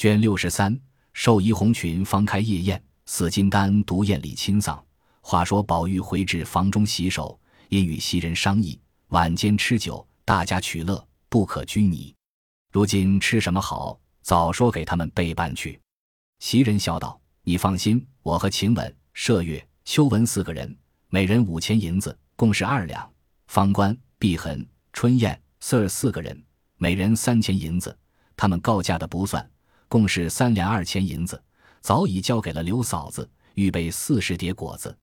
卷六十三，寿衣红裙方开夜宴，死金丹独宴里亲丧。话说宝玉回至房中洗手，因与袭人商议，晚间吃酒，大家取乐，不可拘泥。如今吃什么好？早说给他们备办去。袭人笑道：“你放心，我和晴雯、麝月、秋纹四个人，每人五千银子，共是二两。方官、碧痕、春燕、四儿四个人，每人三千银子。他们告假的不算，共是三两二钱银子，早已交给了刘嫂子，预备四十碟果子。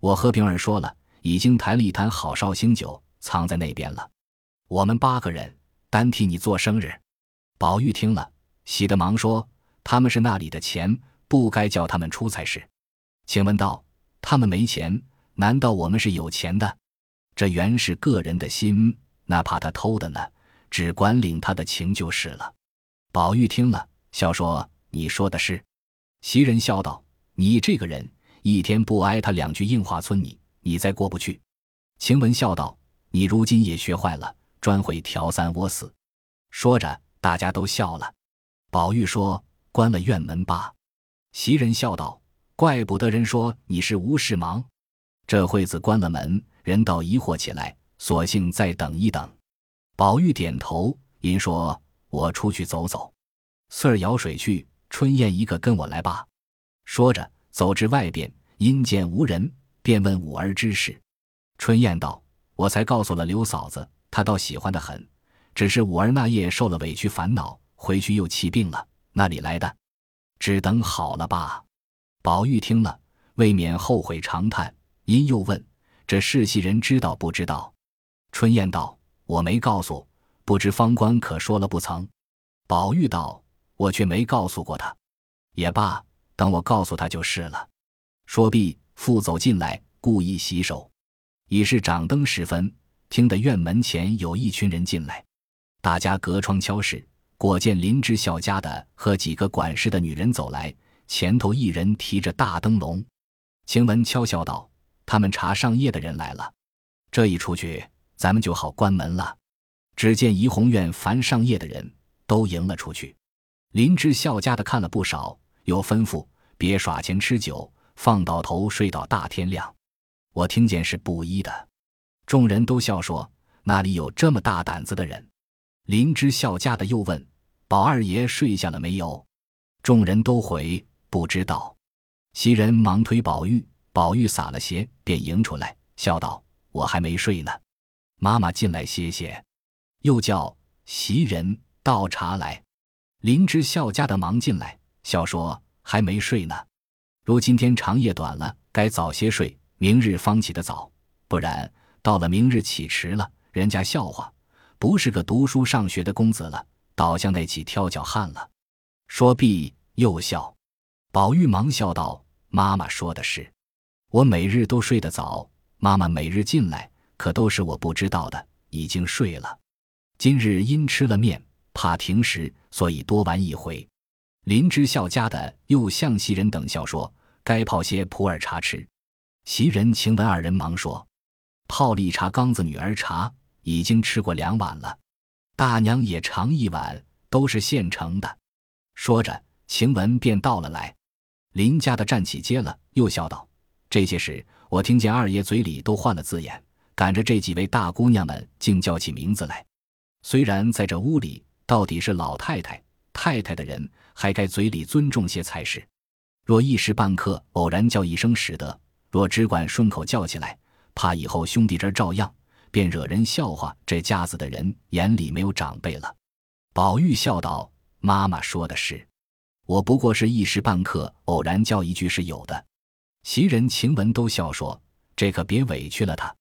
我和平儿说了，已经抬了一坛好绍兴酒，藏在那边了。我们八个人单替你做生日。”宝玉听了。喜得忙说：“他们是那里的钱，不该叫他们出才是。”请问道：“他们没钱，难道我们是有钱的？这原是个人的心，哪怕他偷的呢？只管领他的情就是了。”宝玉听了，笑说：“你说的是。”袭人笑道：“你这个人，一天不挨他两句硬话，村你，你再过不去。”晴雯笑道：“你如今也学坏了，专会挑三窝四。”说着，大家都笑了。宝玉说：“关了院门吧。”袭人笑道：“怪不得人说你是无事忙。”这会子关了门，人倒疑惑起来，索性再等一等。宝玉点头，因说：“我出去走走。”四儿舀水去，春燕一个跟我来吧。说着，走至外边，因见无人，便问五儿之事。春燕道：“我才告诉了刘嫂子，她倒喜欢的很，只是五儿那夜受了委屈，烦恼。”回去又气病了，那里来的？只等好了吧。宝玉听了，未免后悔长叹，因又问：“这世袭人知道不知道？”春燕道：“我没告诉，不知方官可说了不曾？”宝玉道：“我却没告诉过他。也罢，等我告诉他就是了。”说毕，复走进来，故意洗手。已是掌灯时分，听得院门前有一群人进来，大家隔窗敲室。果见林之孝家的和几个管事的女人走来，前头一人提着大灯笼。晴雯悄悄道：“他们查上夜的人来了，这一出去，咱们就好关门了。”只见怡红院凡上夜的人都迎了出去。林之孝家的看了不少，又吩咐别耍钱吃酒，放倒头睡到大天亮。我听见是布衣的，众人都笑说：“哪里有这么大胆子的人？”林之孝家的又问：“宝二爷睡下了没有？”众人都回不知道。袭人忙推宝玉，宝玉撒了鞋，便迎出来，笑道：“我还没睡呢，妈妈进来歇歇。”又叫袭人倒茶来。林之孝家的忙进来，笑说：“还没睡呢，如今天长夜短了，该早些睡，明日方起得早，不然到了明日起迟了，人家笑话。”不是个读书上学的公子了，倒像那起挑脚汉了。说毕又笑。宝玉忙笑道：“妈妈说的是，我每日都睡得早，妈妈每日进来，可都是我不知道的，已经睡了。今日因吃了面，怕停食，所以多玩一回。”林之孝家的又向袭人等笑说：“该泡些普洱茶吃。”袭人、晴雯二人忙说：“泡绿茶缸子女儿茶。”已经吃过两碗了，大娘也尝一碗，都是现成的。说着，晴雯便倒了来。林家的站起接了，又笑道：“这些事，我听见二爷嘴里都换了字眼，赶着这几位大姑娘们，竟叫起名字来。虽然在这屋里，到底是老太太、太太的人，还该嘴里尊重些才是。若一时半刻偶然叫一声使得，若只管顺口叫起来，怕以后兄弟这照样。”便惹人笑话，这家子的人眼里没有长辈了。宝玉笑道：“妈妈说的是，我不过是一时半刻偶然叫一句是有的。”袭人、晴雯都笑说：“这可别委屈了他。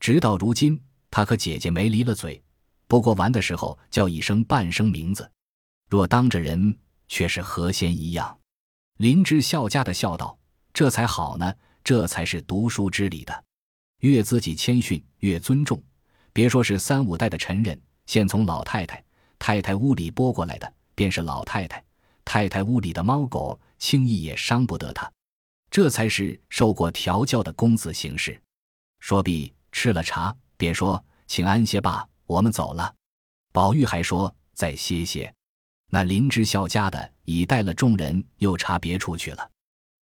直到如今，他和姐姐没离了嘴，不过玩的时候叫一声半声名字，若当着人，却是何仙一样。”林之孝家的笑道：“这才好呢，这才是读书之礼的。”越自己谦逊，越尊重。别说是三五代的陈人，现从老太太、太太屋里拨过来的，便是老太太、太太屋里的猫狗，轻易也伤不得他。这才是受过调教的公子行事。说毕，吃了茶，便说：“请安歇吧，我们走了。”宝玉还说：“再歇歇。”那林之孝家的已带了众人又查别处去了。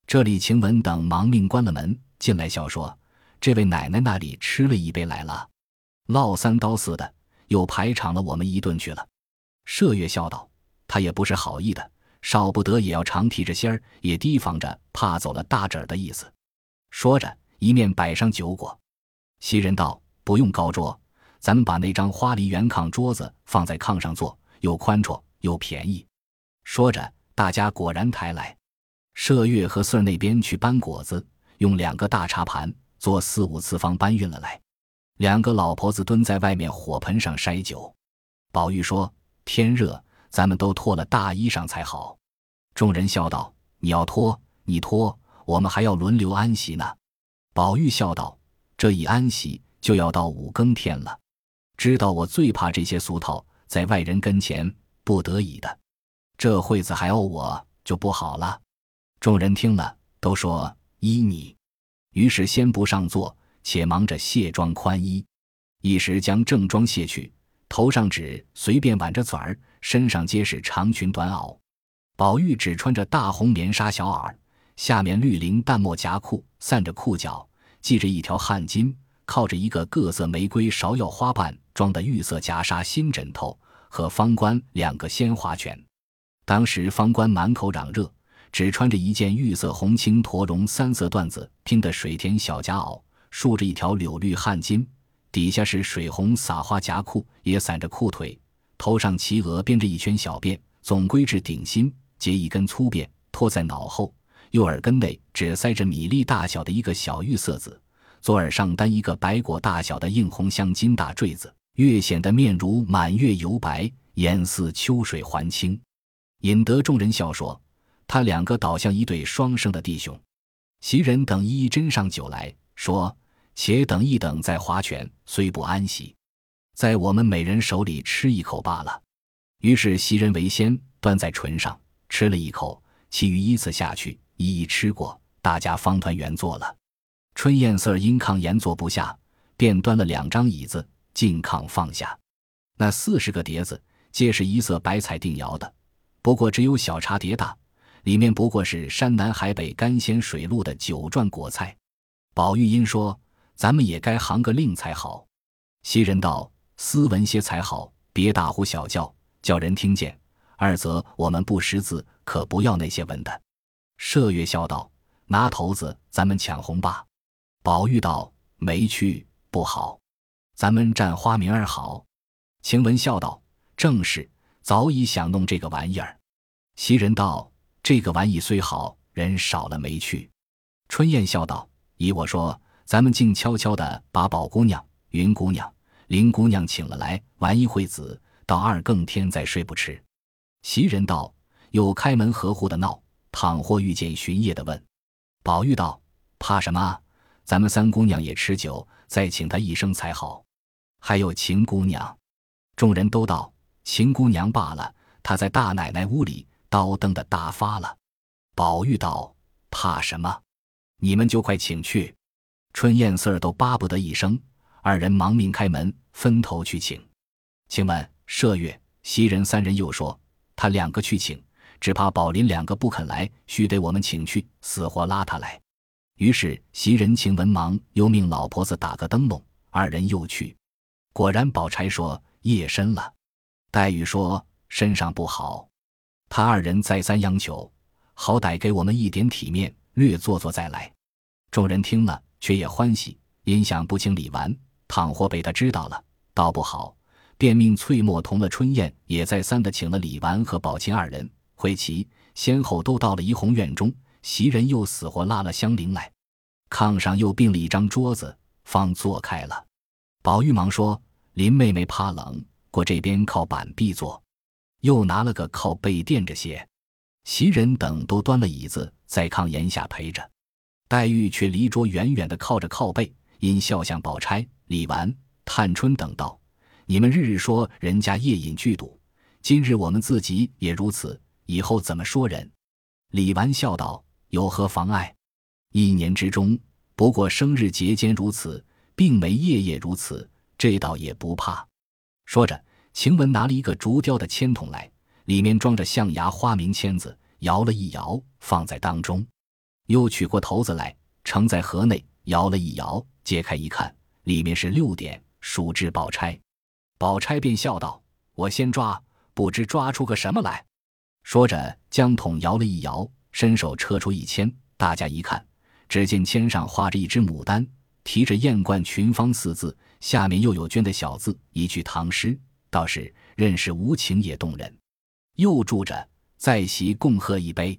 这里晴雯等忙命关了门，进来笑说：“这位奶奶那里吃了一杯来了，烙三刀似的，又排场了我们一顿去了。”麝月笑道：“他也不是好意的，少不得也要常提着心儿，也提防着怕走了大侄儿的意思。”说着，一面摆上酒果。袭人道：“不用高桌，咱们把那张花梨圆炕桌子放在炕上坐，又宽绰又便宜。”说着，大家果然抬来。麝月和穗儿那边去搬果子，用两个大茶盘做四五次方搬运了来。两个老婆子蹲在外面火盆上筛酒。宝玉说：“天热，咱们都脱了大衣裳才好。”众人笑道：“你要脱，你脱，我们还要轮流安息呢。”宝玉笑道。这一安息就要到五更天了，知道我最怕这些俗套，在外人跟前不得已的，这会子还怄我就不好了。众人听了，都说依你。于是先不上座，且忙着卸妆宽衣，一时将正装卸去，头上只随便挽着嘴儿，身上皆是长裙短袄。宝玉只穿着大红棉纱小袄，下面绿绫淡墨夹裤，散着裤脚。系着一条汗巾，靠着一个各色玫瑰芍药花瓣装的玉色夹纱新枕头，和方官两个鲜花卷。当时方官满口嚷热，只穿着一件玉色红青驼绒三色缎子拼的水田小夹袄，束着一条柳绿汗巾，底下是水红撒花夹裤，也散着裤腿，头上齐额编着一圈小辫，总归至顶心，结一根粗辫，拖在脑后。右耳根内只塞着米粒大小的一个小玉色子，左耳上单一个白果大小的硬红镶金大坠子，越显得面如满月油白，眼似秋水还清，引得众人笑说：“他两个倒像一对双生的弟兄。”袭人等一一斟上酒来说：“且等一等，再划拳，虽不安息，在我们每人手里吃一口罢了。”于是袭人为先端在唇上吃了一口，其余依次下去。一一吃过，大家方团圆坐了。春燕色因炕沿坐不下，便端了两张椅子进炕放下。那四十个碟子皆是一色白彩定窑的，不过只有小茶碟大，里面不过是山南海北甘鲜水陆的酒馔果菜。宝玉因说：“咱们也该行个令才好。”袭人道：“斯文些才好，别大呼小叫，叫人听见。二则我们不识字，可不要那些文的。”麝月笑道：“拿头子，咱们抢红吧。”宝玉道：“没趣，不好。咱们占花名儿好。”晴雯笑道：“正是，早已想弄这个玩意儿。”袭人道：“这个玩意虽好，人少了没趣。”春燕笑道：“依我说，咱们静悄悄的把宝姑娘、云姑娘、林姑娘请了来，玩一会子，到二更天再睡不迟。”袭人道：“有开门合户的闹。”倘或遇见巡夜的，问宝玉道：“怕什么？咱们三姑娘也吃酒，再请她一声才好。还有秦姑娘。”众人都道：“秦姑娘罢了，她在大奶奶屋里刀灯的大发了。”宝玉道：“怕什么？你们就快请去。”春燕、四儿都巴不得一声，二人忙命开门，分头去请。请问麝月、袭人三人又说：“他两个去请。”只怕宝林两个不肯来，须得我们请去，死活拉他来。于是袭人、晴雯忙又命老婆子打个灯笼，二人又去。果然，宝钗说夜深了，黛玉说身上不好，他二人再三央求，好歹给我们一点体面，略坐坐再来。众人听了，却也欢喜，因想不请李纨，倘或被他知道了，倒不好，便命翠墨同了春燕，也再三的请了李纨和宝琴二人。会齐先后都到了怡红院中，袭人又死活拉了香菱来，炕上又并了一张桌子，方坐开了。宝玉忙说：“林妹妹怕冷，过这边靠板壁坐。”又拿了个靠背垫着些。袭人等都端了椅子在炕沿下陪着，黛玉却离桌远远的靠着靠背，因笑向宝钗、李纨、探春等道：“你们日日说人家夜饮剧赌，今日我们自己也如此。”以后怎么说人？李纨笑道：“有何妨碍？一年之中，不过生日节间如此，并没夜夜如此，这倒也不怕。”说着，晴雯拿了一个竹雕的签筒来，里面装着象牙花名签子，摇了一摇，放在当中。又取过头子来，盛在盒内，摇了一摇，揭开一看，里面是六点，数至宝钗。宝钗便笑道：“我先抓，不知抓出个什么来。”说着，将桶摇了一摇，伸手撤出一签，大家一看，只见签上画着一只牡丹，提着“艳冠群芳”四字，下面又有捐的小字，一句唐诗，倒是认识无情也动人。又注着“在席共喝一杯，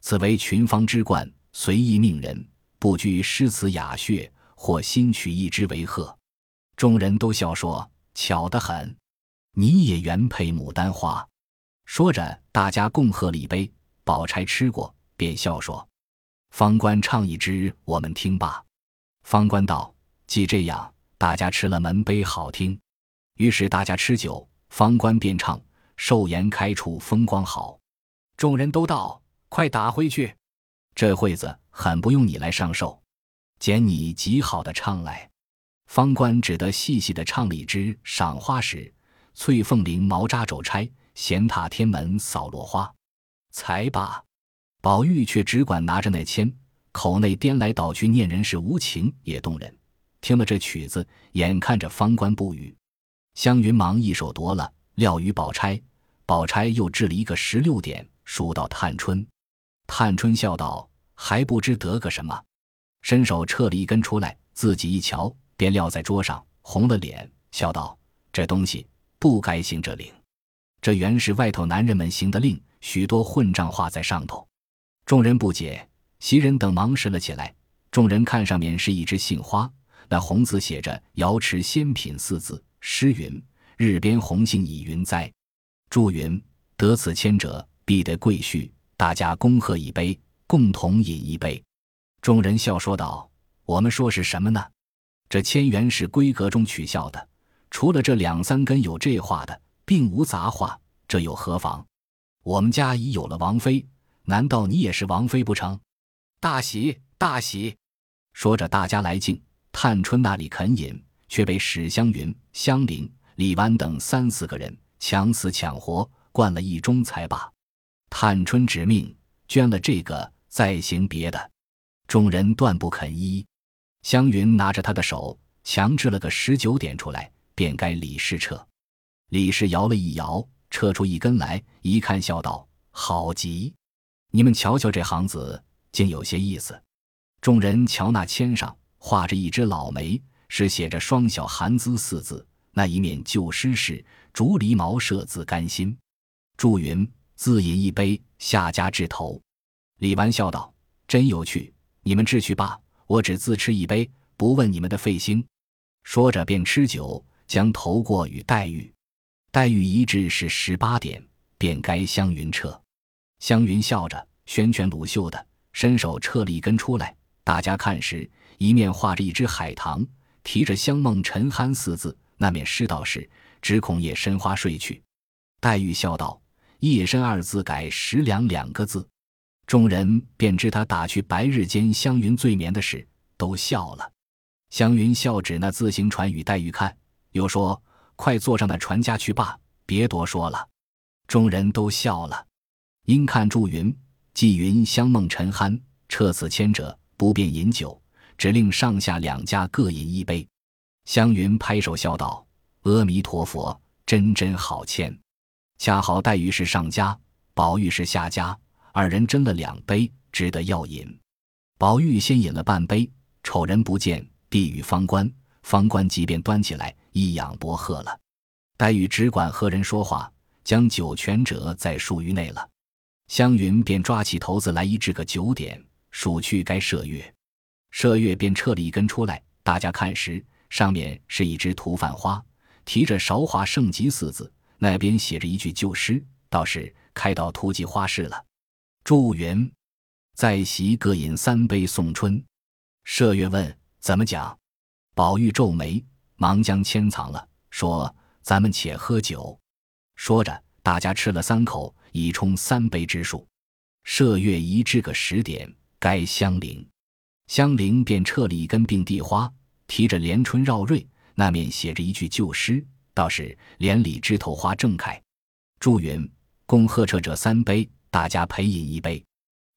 此为群芳之冠，随意命人，不拘诗词雅谑，或新取一枝为贺。”众人都笑说：“巧得很，你也原配牡丹花。”说着，大家共喝了一杯。宝钗吃过，便笑说：“方官唱一支，我们听罢。”方官道：“既这样，大家吃了门杯好听。”于是大家吃酒，方官便唱。寿筵开处风光好，众人都道：“快打回去！”这会子很不用你来上寿，捡你极好的唱来。方官只得细细的唱了一支《赏花时》：“翠凤翎毛扎肘钗，闲踏天门扫落花。”才罢，宝玉却只管拿着那签，口内颠来倒去念人世无情也动人。听了这曲子，眼看着方官不语，湘云忙一手夺了。料与宝钗，宝钗又制了一个十六点，数到探春。探春笑道：“还不知得个什么。”伸手撤了一根出来，自己一瞧，便撂在桌上，红了脸，笑道：“这东西不该行这令。这原是外头男人们行的令，许多混账话在上头。”众人不解，袭人等忙拾了起来。众人看上面是一枝杏花，那红字写着“瑶池仙品”四字，诗云。日边红杏已云栽，祝云得此签者必得贵婿。大家恭贺一杯，共同饮一杯。众人笑说道：“我们说是什么呢？这签原是闺阁中取笑的，除了这两三根有这话的，并无杂话，这又何妨？我们家已有了王妃，难道你也是王妃不成？大喜大喜！”说着，大家来敬。探春那里肯饮，却被史湘云、香菱。李纨等三四个人抢死抢活灌了一盅才罢。探春指命捐了这个，再行别的。众人断不肯依。湘云拿着他的手，强制了个十九点出来，便该李氏撤。李氏摇了一摇，撤出一根来，一看，笑道：“好极！你们瞧瞧这行子，竟有些意思。”众人瞧那签上画着一只老梅，是写着“双小寒姿”四字。那一面旧诗是“竹篱茅舍自甘心”，祝云自饮一杯，下家至头。李纨笑道：“真有趣，你们治去罢，我只自吃一杯，不问你们的费心。”说着便吃酒，将头过与黛玉。黛玉一掷是十八点，便该湘云撤。湘云笑着，旋拳鲁袖的，伸手撤了一根出来。大家看时，一面画着一只海棠，提着“香梦沉酣”四字。那面诗道是：“只恐夜深花睡去。”黛玉笑道：“夜深二字改十两两个字。”众人便知他打去白日间湘云醉眠的事，都笑了。湘云笑指那自行船与黛玉看，又说：“快坐上那船家去罢，别多说了。”众人都笑了。因看祝云、纪云香梦沉酣，撤此签者不便饮酒，只令上下两家各饮一杯。湘云拍手笑道：“阿弥陀佛，真真好签。恰好黛玉是上家，宝玉是下家，二人斟了两杯，只得要饮。宝玉先饮了半杯，瞅人不见，递与方官，方官即便端起来一仰薄喝了。黛玉只管和人说话，将酒全折在漱盂内了。湘云便抓起头子来一掷个九点，数去该麝月，麝月便撤了一根出来，大家看时。上面是一只图范花，提着“韶华盛极”四字，那边写着一句旧诗，倒是开到图记花市了。祝云在席各饮三杯送春。麝月问怎么讲，宝玉皱眉，忙将签藏了，说：“咱们且喝酒。”说着，大家吃了三口，已充三杯之数。麝月一至个十点，该香菱，香菱便撤了一根并蒂花。提着连春绕瑞，那面写着一句旧诗，倒是“连理枝头花正开”。祝云共喝彻者三杯，大家陪饮一杯。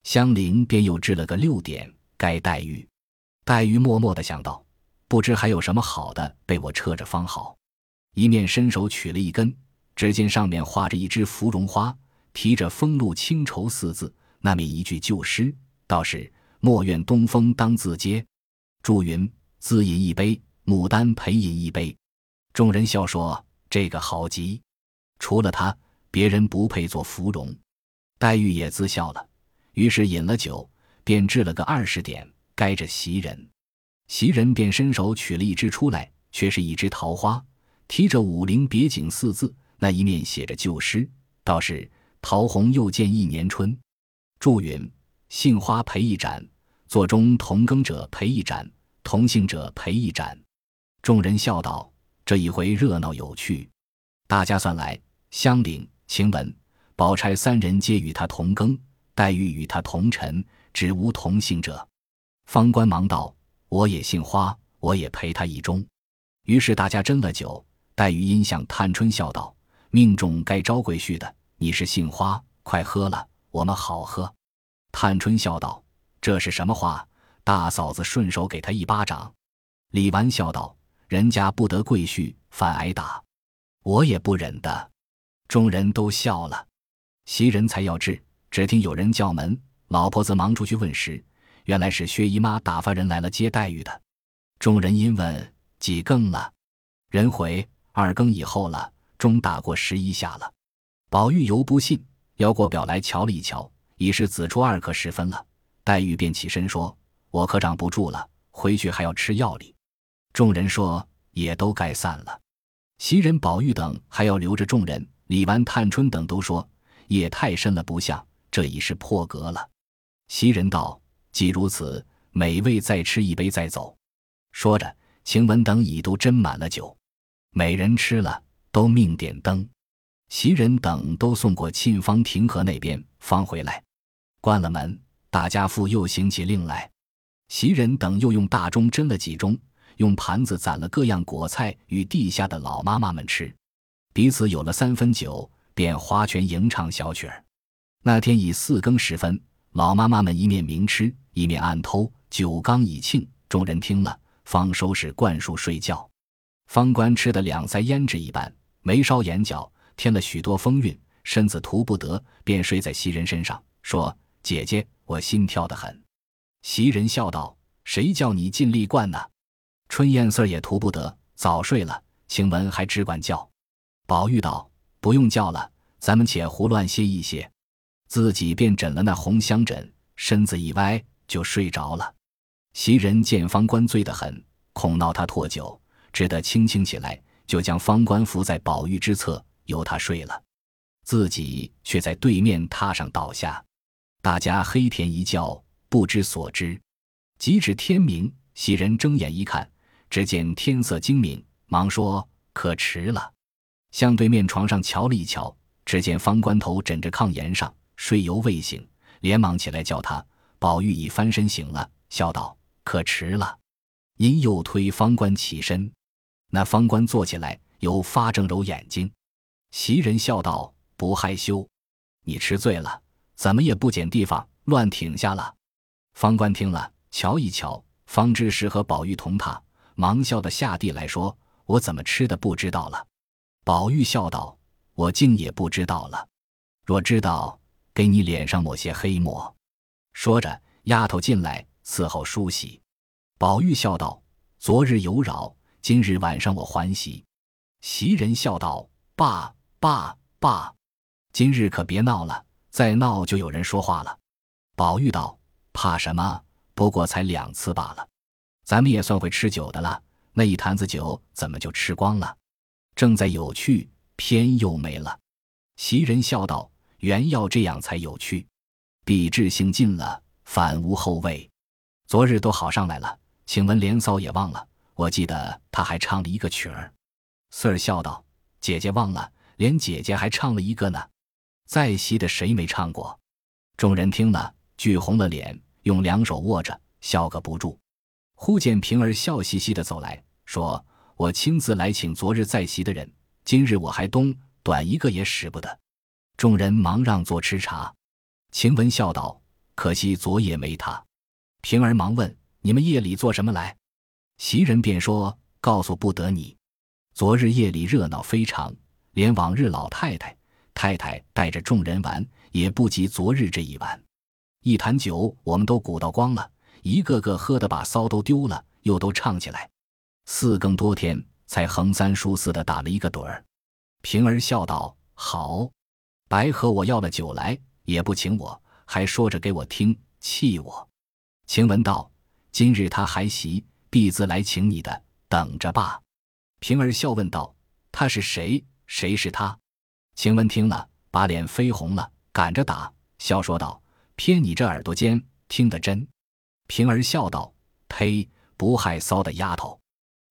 香菱便又制了个六点，该黛玉。黛玉默默的想到，不知还有什么好的被我撤着方好。一面伸手取了一根，只见上面画着一只芙蓉花，提着“风露清愁”四字，那面一句旧诗，倒是“莫怨东风当自嗟”。祝云：“自饮一杯，牡丹陪饮一杯。”众人笑说：“这个好极，除了他，别人不配做芙蓉。”黛玉也自笑了，于是饮了酒，便制了个二十点，该着袭人。袭人便伸手取了一支出来，却是一只桃花，提着“武陵别景”四字，那一面写着旧诗，倒是“桃红又见一年春”。祝云：“杏花陪一盏，座中同耕者陪一盏，同姓者陪一盏。”众人笑道。这一回热闹有趣，大家算来，香菱、晴雯、宝钗三人皆与他同庚，黛玉与他同尘，只无同姓者。方官忙道：“我也姓花，我也陪他一盅。”于是大家斟了酒。黛玉因向探春笑道：“命中该招贵婿的，你是杏花，快喝了，我们好喝。”探春笑道：“这是什么话？大嫂子顺手给他一巴掌。”李纨笑道。人家不得贵婿，反挨打，我也不忍的。众人都笑了。袭人才要至，只听有人叫门，老婆子忙出去问时，原来是薛姨妈打发人来了接黛玉的。众人因问几更了，人回二更以后了，钟打过十一下了。宝玉犹不信，要过表来瞧了一瞧，已是子初二刻时分了。黛玉便起身说：“我可长不住了，回去还要吃药哩。”众人说：“也都该散了。”袭人、宝玉等还要留着众人。李纨、探春等都说：“夜太深了，不像，这已是破格了。”袭人道：“既如此，每位再吃一杯再走。”说着，晴雯等已都斟满了酒，每人吃了，都命点灯。袭人等都送过沁芳亭河那边，方回来，关了门，大家父又行起令来。袭人等又用大钟斟了几盅。用盘子攒了各样果菜与地下的老妈妈们吃，彼此有了三分酒，便划拳吟唱小曲儿。那天已四更时分，老妈妈们一面明吃，一面暗偷，酒缸已罄，众人听了，方收拾灌树睡觉。方官吃得两腮胭脂一般，眉梢眼角添了许多风韵，身子涂不得，便睡在袭人身上，说：“姐姐，我心跳得很。”袭人笑道：“谁叫你尽力灌呢？”春燕四儿也图不得，早睡了。晴雯还只管叫。宝玉道：“不用叫了，咱们且胡乱歇一歇。”自己便枕了那红香枕，身子一歪就睡着了。袭人见方官醉得很，恐闹他唾酒，只得轻轻起来，就将方官扶在宝玉之侧，由他睡了，自己却在对面榻上倒下。大家黑甜一觉，不知所知。及至天明，袭人睁眼一看。只见天色精明，忙说：“可迟了。”向对面床上瞧了一瞧，只见方官头枕着炕沿上，睡犹未醒，连忙起来叫他。宝玉已翻身醒了，笑道：“可迟了。”因又推方官起身，那方官坐起来，又发正揉眼睛。袭人笑道：“不害羞，你吃醉了，怎么也不捡地方乱挺下了？”方官听了，瞧一瞧，方知是和宝玉同榻。忙笑的下地来说：“我怎么吃的不知道了？”宝玉笑道：“我竟也不知道了。若知道，给你脸上抹些黑墨。”说着，丫头进来伺候梳洗。宝玉笑道：“昨日有扰，今日晚上我还席。”袭人笑道：“罢罢罢，今日可别闹了，再闹就有人说话了。”宝玉道：“怕什么？不过才两次罢了。”咱们也算会吃酒的了，那一坛子酒怎么就吃光了？正在有趣，偏又没了。袭人笑道：“原要这样才有趣，比智性尽了，反无后味。昨日都好上来了，请问连嫂也忘了。我记得他还唱了一个曲儿。”四儿笑道：“姐姐忘了，连姐姐还唱了一个呢。在席的谁没唱过？”众人听了，俱红了脸，用两手握着，笑个不住。忽见平儿笑嘻嘻的走来说：“我亲自来请昨日在席的人，今日我还东短一个也使不得。”众人忙让座吃茶。晴雯笑道：“可惜昨夜没他。”平儿忙问：“你们夜里做什么来？”袭人便说：“告诉不得你。昨日夜里热闹非常，连往日老太太、太太带着众人玩，也不及昨日这一晚。一坛酒，我们都鼓捣光了，一个个喝得把骚都丢了，又都唱起来。四更多天，才横三竖四的打了一个盹儿。”平儿笑道：“好，白和我要了酒来，也不请我，还说着给我听，气我。”晴雯道：“今日他还席。”必自来请你的，等着吧。平儿笑问道：“他是谁？谁是他？”晴雯听了，把脸绯红了，赶着打，笑说道：“偏你这耳朵尖，听得真。”平儿笑道：“呸！不害臊的丫头，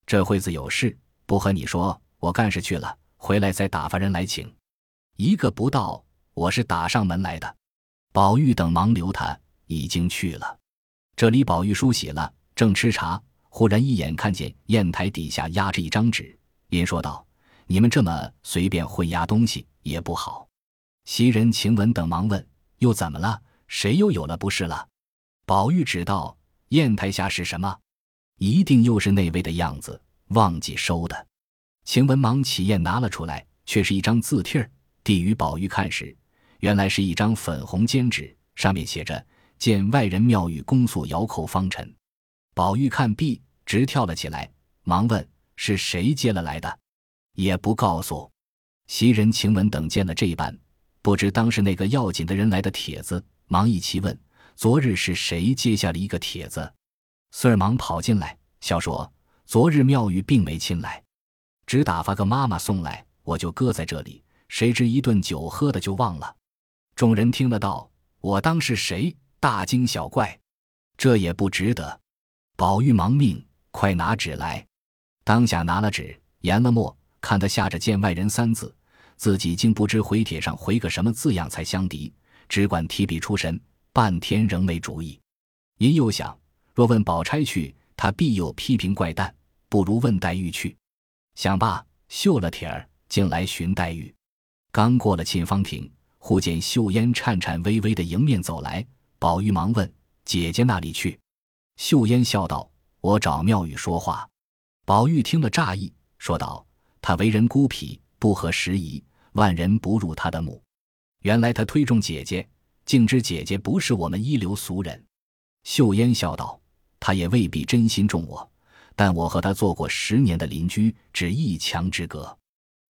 这会子有事不和你说，我干事去了，回来再打发人来请。一个不到，我是打上门来的。”宝玉等忙留他，已经去了。这里宝玉梳洗了，正吃茶。忽然一眼看见砚台底下压着一张纸，因说道：“你们这么随便混压东西也不好。”袭人、晴雯等忙问：“又怎么了？谁又有了不是了？”宝玉只道：“砚台下是什么？一定又是那位的样子，忘记收的。”晴雯忙起砚拿了出来，却是一张字帖儿，递与宝玉看时，原来是一张粉红笺纸，上面写着：“见外人庙宇公诉遥叩方辰。”宝玉看毕。直跳了起来，忙问：“是谁接了来的？”也不告诉。袭人、晴雯等见了这般，不知当是那个要紧的人来的帖子，忙一齐问：“昨日是谁接下了一个帖子？”孙儿忙跑进来，笑说：“昨日妙玉并没亲来，只打发个妈妈送来，我就搁在这里。谁知一顿酒喝的就忘了。”众人听了道：“我当是谁？大惊小怪，这也不值得。”宝玉忙命。快拿纸来！当下拿了纸，研了墨，看他下着“见外人”三字，自己竟不知回帖上回个什么字样才相敌，只管提笔出神，半天仍没主意。因又想，若问宝钗去，他必有批评怪诞，不如问黛玉去。想罢，绣了帖儿，竟来寻黛玉。刚过了沁芳亭，忽见秀烟颤颤巍巍的迎面走来，宝玉忙问：“姐姐那里去？”秀烟笑道。我找妙玉说话，宝玉听了诧异，说道：“他为人孤僻，不合时宜，万人不入他的目。原来他推重姐姐，竟知姐姐不是我们一流俗人。”秀烟笑道：“他也未必真心重我，但我和他做过十年的邻居，只一墙之隔。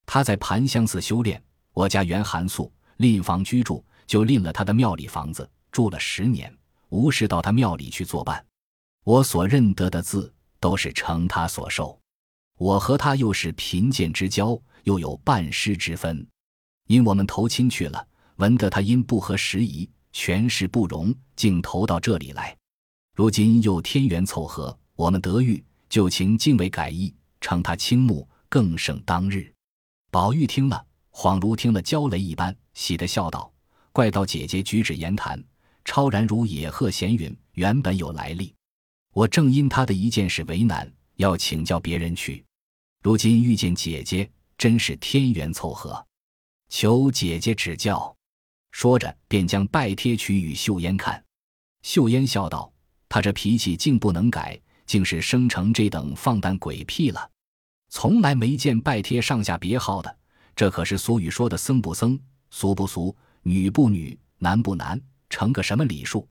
他在盘香寺修炼，我家原寒素，另房居住，就另了他的庙里房子，住了十年，无事到他庙里去作伴。”我所认得的字，都是承他所授。我和他又是贫贱之交，又有半师之分。因我们投亲去了，闻得他因不合时宜，权势不容，竟投到这里来。如今又天缘凑合，我们得遇，就请敬畏改意，称他倾慕，更胜当日。宝玉听了，恍如听了焦雷一般，喜得笑道：“怪道姐姐举止言谈，超然如野鹤闲云，原本有来历。”我正因他的一件事为难，要请教别人去。如今遇见姐姐，真是天缘凑合，求姐姐指教。说着，便将拜帖取与秀烟看。秀烟笑道：“他这脾气竟不能改，竟是生成这等放荡鬼癖了。从来没见拜帖上下别号的，这可是俗语说的僧不僧，俗不俗，女不女，男不男，成个什么礼数？”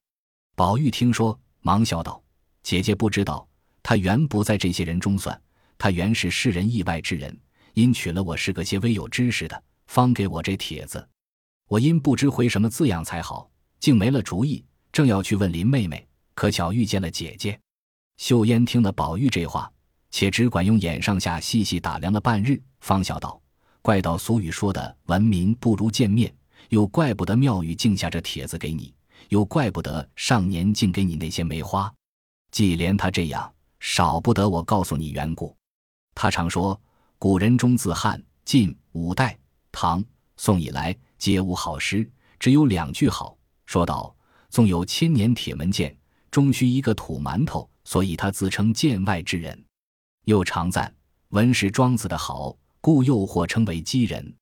宝玉听说，忙笑道。姐姐不知道，他原不在这些人中算。他原是世人意外之人，因娶了我是个些微有知识的，方给我这帖子。我因不知回什么字样才好，竟没了主意，正要去问林妹妹，可巧遇见了姐姐。秀烟听了宝玉这话，且只管用眼上下细细打量了半日，方笑道：“怪道俗语说的闻名不如见面，又怪不得妙玉竟下这帖子给你，又怪不得上年竟给你那些梅花。”既连他这样，少不得我告诉你缘故。他常说，古人中自汉、晋、五代、唐、宋以来，皆无好诗，只有两句好。说道：纵有千年铁门剑，终须一个土馒头。所以他自称剑外之人。又常赞文是庄子的好，故又或称为鸡人。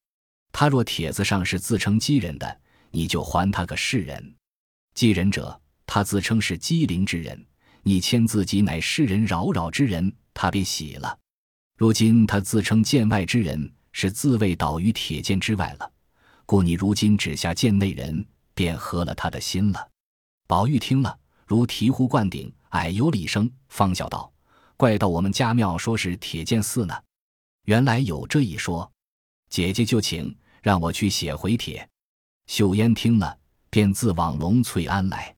他若帖子上是自称鸡人的，你就还他个世人；鸡人者，他自称是鸡灵之人，你签自己乃世人扰扰之人，他便喜了。如今他自称剑外之人，是自卫倒于铁剑之外了，故你如今指下剑内人，便合了他的心了。宝玉听了，如醍醐灌顶，哎呦了一声，方笑道：“怪到我们家庙说是铁剑寺呢，原来有这一说。姐姐就请。”让我去写回帖。秀烟听了，便自往龙翠庵来。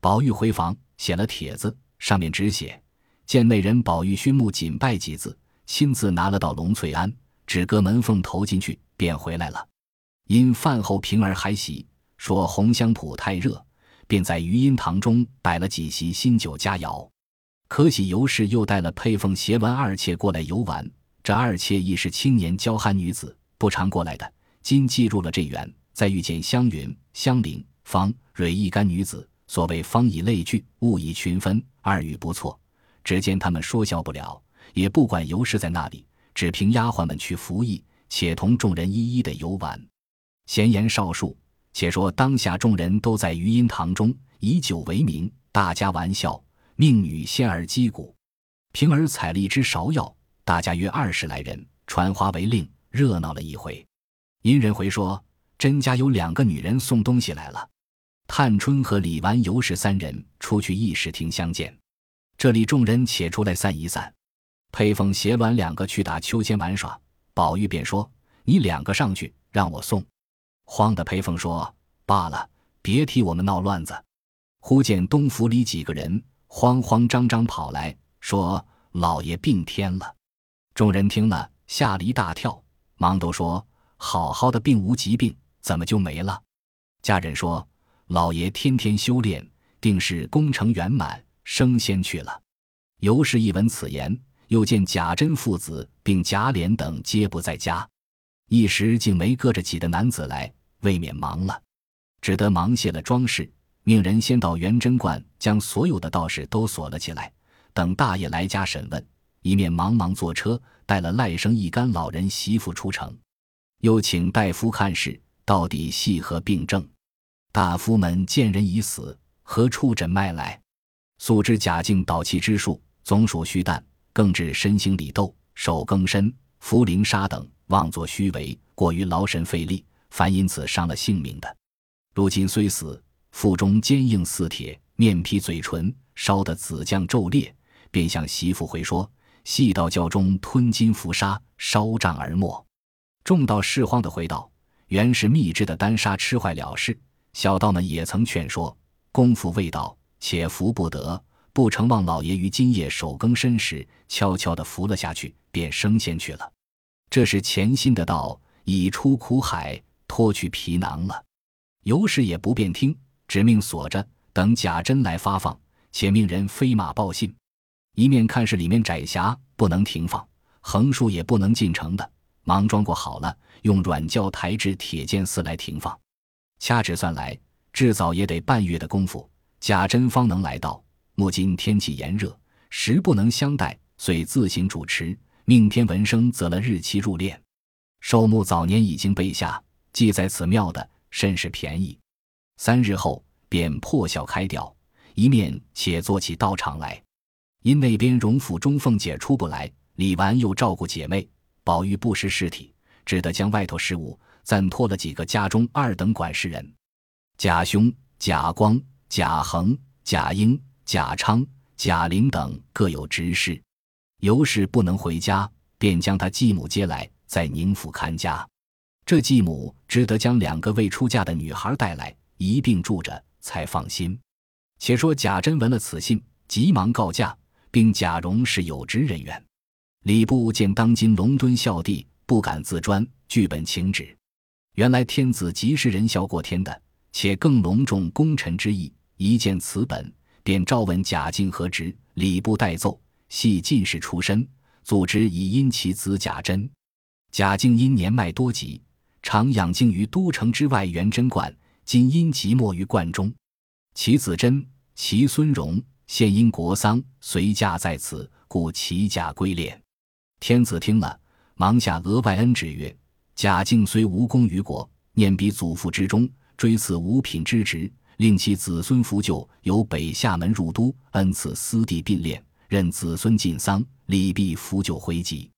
宝玉回房写了帖子，上面只写：“剑内人宝玉勋木谨拜几字，亲自拿了到龙翠庵，只隔门缝投进去，便回来了。因饭后平儿还喜，说红香圃太热，便在余音堂中摆了几席新酒佳肴。可喜尤氏又带了佩凤、斜鸾二妾过来游玩。这二妾亦是青年娇憨女子，不常过来的。”今既入了这园，再遇见湘云、香菱、方蕊一干女子，所谓方以类聚，物以群分，二语不错。只见他们说笑不了，也不管尤氏在那里，只凭丫鬟们去服役，且同众人一一的游玩。闲言少述，且说当下众人都在余音堂中，以酒为名，大家玩笑，命女仙儿击鼓，平儿采了一支芍药，大家约二十来人，传花为令，热闹了一回。殷人回说：“甄家有两个女人送东西来了。”探春和李纨、尤氏三人出去议事厅相见。这里众人且出来散一散。裴凤、携鸾两个去打秋千玩耍。宝玉便说：“你两个上去，让我送。”慌的裴凤说：“罢了，别替我们闹乱子。”忽见东府里几个人慌慌张张跑来说：“老爷病天了。”众人听了，吓了一大跳，忙都说。好好的并无疾病，怎么就没了？家人说：“老爷天天修炼，定是功成圆满，升仙去了。”尤氏一闻此言，又见贾珍父子并贾琏等皆不在家，一时竟没搁着几个男子来，未免忙了，只得忙卸了装饰，命人先到元贞观，将所有的道士都锁了起来，等大爷来家审问。一面忙忙坐车，带了赖生一干老人媳妇出城。又请大夫看事，到底系何病症？大夫们见人已死，何处诊脉来？素知贾静导气之术，总属虚诞，更致身心里斗、手更深、茯苓沙等，妄作虚为，过于劳神费力，凡因此伤了性命的。如今虽死，腹中坚硬似铁，面皮嘴唇烧得紫酱皱裂，便向媳妇回说：细到教中吞金服沙，烧胀而没。众道士慌的回道：“原是秘制的丹砂吃坏了事。”小道们也曾劝说，功夫未到，且服不得。不成，望老爷于今夜守更深时，悄悄地扶了下去，便升仙去了。这是潜心的道，已出苦海，脱去皮囊了。尤氏也不便听，只命锁着，等贾珍来发放，且命人飞马报信。一面看是里面窄狭，不能停放，横竖也不能进城的。忙装过好了，用软轿抬至铁剑寺来停放。掐指算来，至早也得半月的功夫，贾珍方能来到。目今天气炎热，实不能相待，遂自行主持，命天文生择了日期入殓。寿木早年已经备下，记在此庙的甚是便宜。三日后便破晓开吊，一面且做起道场来。因那边荣府中凤姐出不来，李纨又照顾姐妹。宝玉不识事体，只得将外头事务暂托了几个家中二等管事人：贾兄、贾光、贾恒、贾英、贾昌、贾玲等各有执事。尤氏不能回家，便将他继母接来，在宁府看家。这继母只得将两个未出嫁的女孩带来，一并住着，才放心。且说贾珍闻了此信，急忙告假，并贾蓉是有职人员。礼部见当今龙敦孝帝不敢自专，据本请旨。原来天子即是仁孝过天的，且更隆重功臣之意。一见此本，便召问贾敬何职。礼部代奏，系进士出身，组织以因其子贾珍。贾敬因年迈多疾，常养静于都城之外元贞观，今因疾没于观中。其子珍、其孙荣现因国丧随驾在此，故其驾归殓。天子听了，忙下额外恩旨曰：“贾敬虽无功于国，念彼祖父之忠，追赐五品之职，令其子孙扶柩，由北厦门入都，恩赐私地并列，任子孙进丧，礼毕扶柩回籍。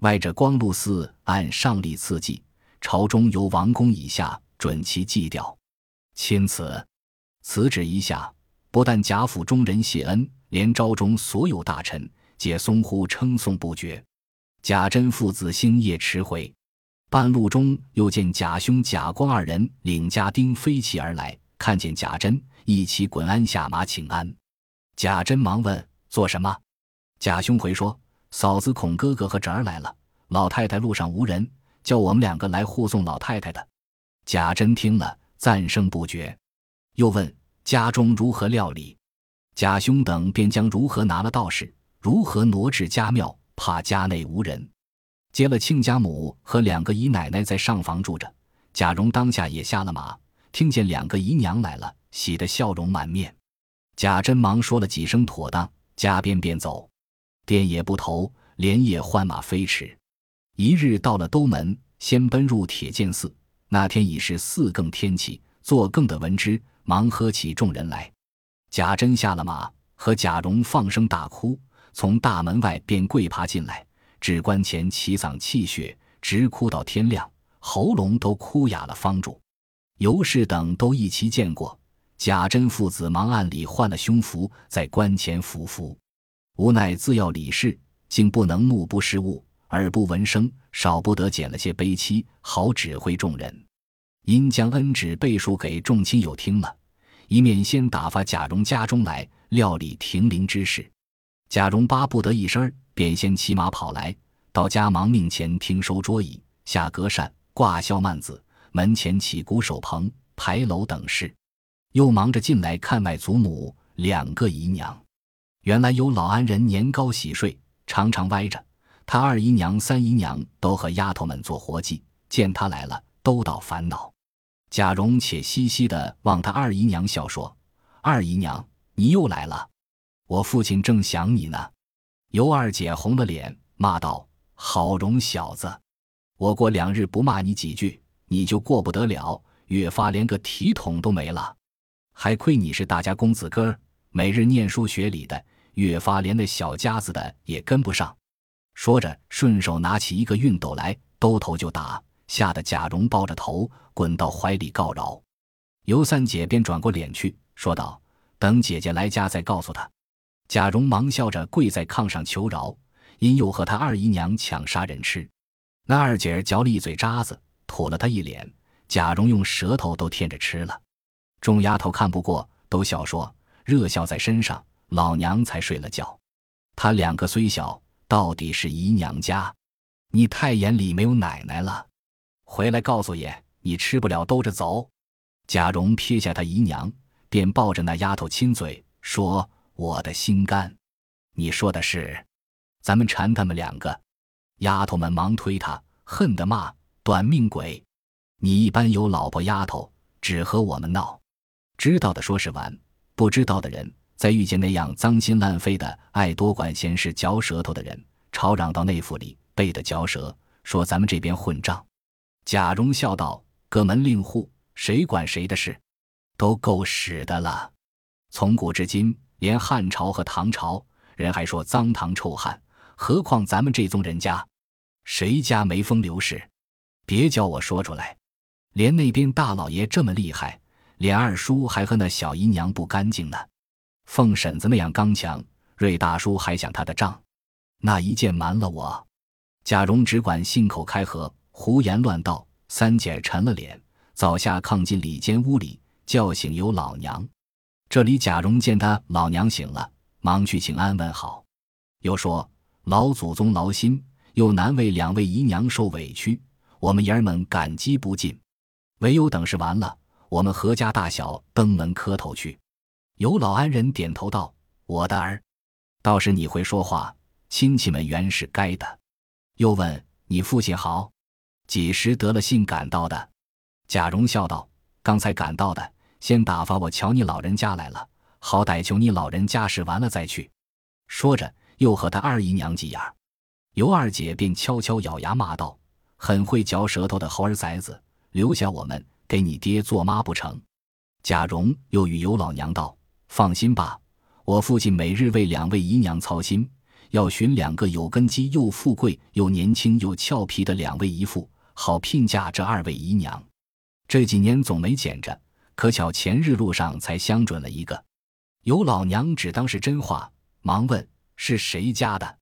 外者光禄寺按上礼赐祭，朝中由王公以下准其祭吊。钦此。此旨一下，不但贾府中人谢恩，连朝中所有大臣皆松呼称颂不绝。贾珍父子星夜驰回，半路中又见贾兄贾光二人领家丁飞骑而来，看见贾珍，一起滚鞍下马请安。贾珍忙问做什么？贾兄回说。嫂子孔哥哥和侄儿来了，老太太路上无人，叫我们两个来护送老太太的。贾珍听了，赞声不绝，又问家中如何料理。贾兄等便将如何拿了道士，如何挪至家庙，怕家内无人，接了亲家母和两个姨奶奶在上房住着。贾蓉当下也下了马，听见两个姨娘来了，喜得笑容满面。贾珍忙说了几声妥当，加鞭便走。店也不投，连夜换马飞驰。一日到了兜门，先奔入铁剑寺。那天已是四更天气，做更的闻之，忙喝起众人来。贾珍下了马，和贾蓉放声大哭，从大门外便跪爬进来，只关前齐嗓泣血，直哭到天亮，喉咙都哭哑了方住。尤氏等都一齐见过，贾珍父子忙暗里换了胸服，在关前伏伏。无奈自要理事，竟不能目不识物，耳不闻声，少不得捡了些悲戚，好指挥众人。因将恩旨背述给众亲友听了，一面先打发贾蓉家中来料理停灵之事。贾蓉巴不得一声儿，便先骑马跑来，到家忙命前听收桌椅，下隔扇，挂销幔子，门前起鼓手棚、牌楼等事，又忙着进来看外祖母两个姨娘。原来有老安人年高喜睡，常常歪着。他二姨娘、三姨娘都和丫头们做活计，见他来了，都倒烦恼。贾蓉且嘻嘻的望他二姨娘笑说：“二姨娘，你又来了，我父亲正想你呢。”尤二姐红了脸，骂道：“好容小子，我过两日不骂你几句，你就过不得了。越发连个体统都没了，还亏你是大家公子哥儿，每日念书学礼的。”越发连那小家子的也跟不上，说着顺手拿起一个熨斗来，兜头就打，吓得贾蓉抱着头滚到怀里告饶。尤三姐便转过脸去，说道：“等姐姐来家再告诉她。”贾蓉忙笑着跪在炕上求饶，因又和他二姨娘抢杀人吃。那二姐儿嚼了一嘴渣子，吐了他一脸。贾蓉用舌头都舔着吃了。众丫头看不过，都笑说：“热笑在身上。”老娘才睡了觉，他两个虽小，到底是姨娘家。你太眼里没有奶奶了，回来告诉爷，你吃不了兜着走。贾蓉撇下他姨娘，便抱着那丫头亲嘴，说：“我的心肝。”你说的是，咱们馋他们两个。丫头们忙推他，恨得骂：“短命鬼！你一般有老婆丫头，只和我们闹。知道的说是玩，不知道的人。”再遇见那样脏心烂肺的、爱多管闲事、嚼舌头的人，吵嚷到内府里，背的嚼舌，说咱们这边混账。贾蓉笑道：“各门令户，谁管谁的事？都够使的了。从古至今，连汉朝和唐朝人还说脏唐臭汉，何况咱们这宗人家？谁家没风流事？别叫我说出来。连那边大老爷这么厉害，连二叔还和那小姨娘不干净呢。”凤婶子那样刚强，瑞大叔还想他的账，那一剑瞒了我。贾蓉只管信口开河，胡言乱道。三姐沉了脸，早下炕进里间屋里叫醒有老娘。这里贾蓉见他老娘醒了，忙去请安问好，又说老祖宗劳心，又难为两位姨娘受委屈，我们爷儿们感激不尽。唯有等事完了，我们阖家大小登门磕头去。尤老安人点头道：“我的儿，倒是你会说话。亲戚们原是该的。”又问：“你父亲好？几时得了信赶到的？”贾蓉笑道：“刚才赶到的，先打发我瞧你老人家来了，好歹求你老人家事完了再去。”说着，又和他二姨娘急眼。尤二姐便悄悄咬牙骂道：“很会嚼舌头的猴儿崽子，留下我们给你爹做妈不成？贾蓉又与尤老娘道：“放心吧，我父亲每日为两位姨娘操心，要寻两个有根基、又富贵、又年轻、又俏皮的两位姨父，好聘嫁这二位姨娘。这几年总没捡着，可巧前日路上才相准了一个。”尤老娘只当是真话，忙问：“是谁家的？”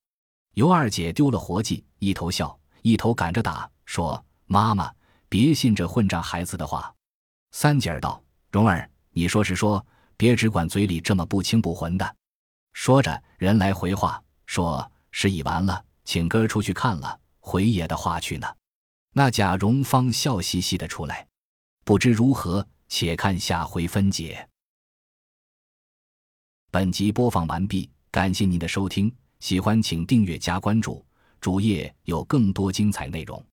尤二姐丢了活计，一头笑。一头赶着打，说：“妈妈，别信这混账孩子的话。”三姐儿道：“蓉儿，你说是说，别只管嘴里这么不清不浑的。”说着，人来回话，说事已完了，请哥出去看了，回爷的话去呢。那贾蓉方笑嘻嘻的出来，不知如何，且看下回分解。本集播放完毕，感谢您的收听，喜欢请订阅加关注。主页有更多精彩内容。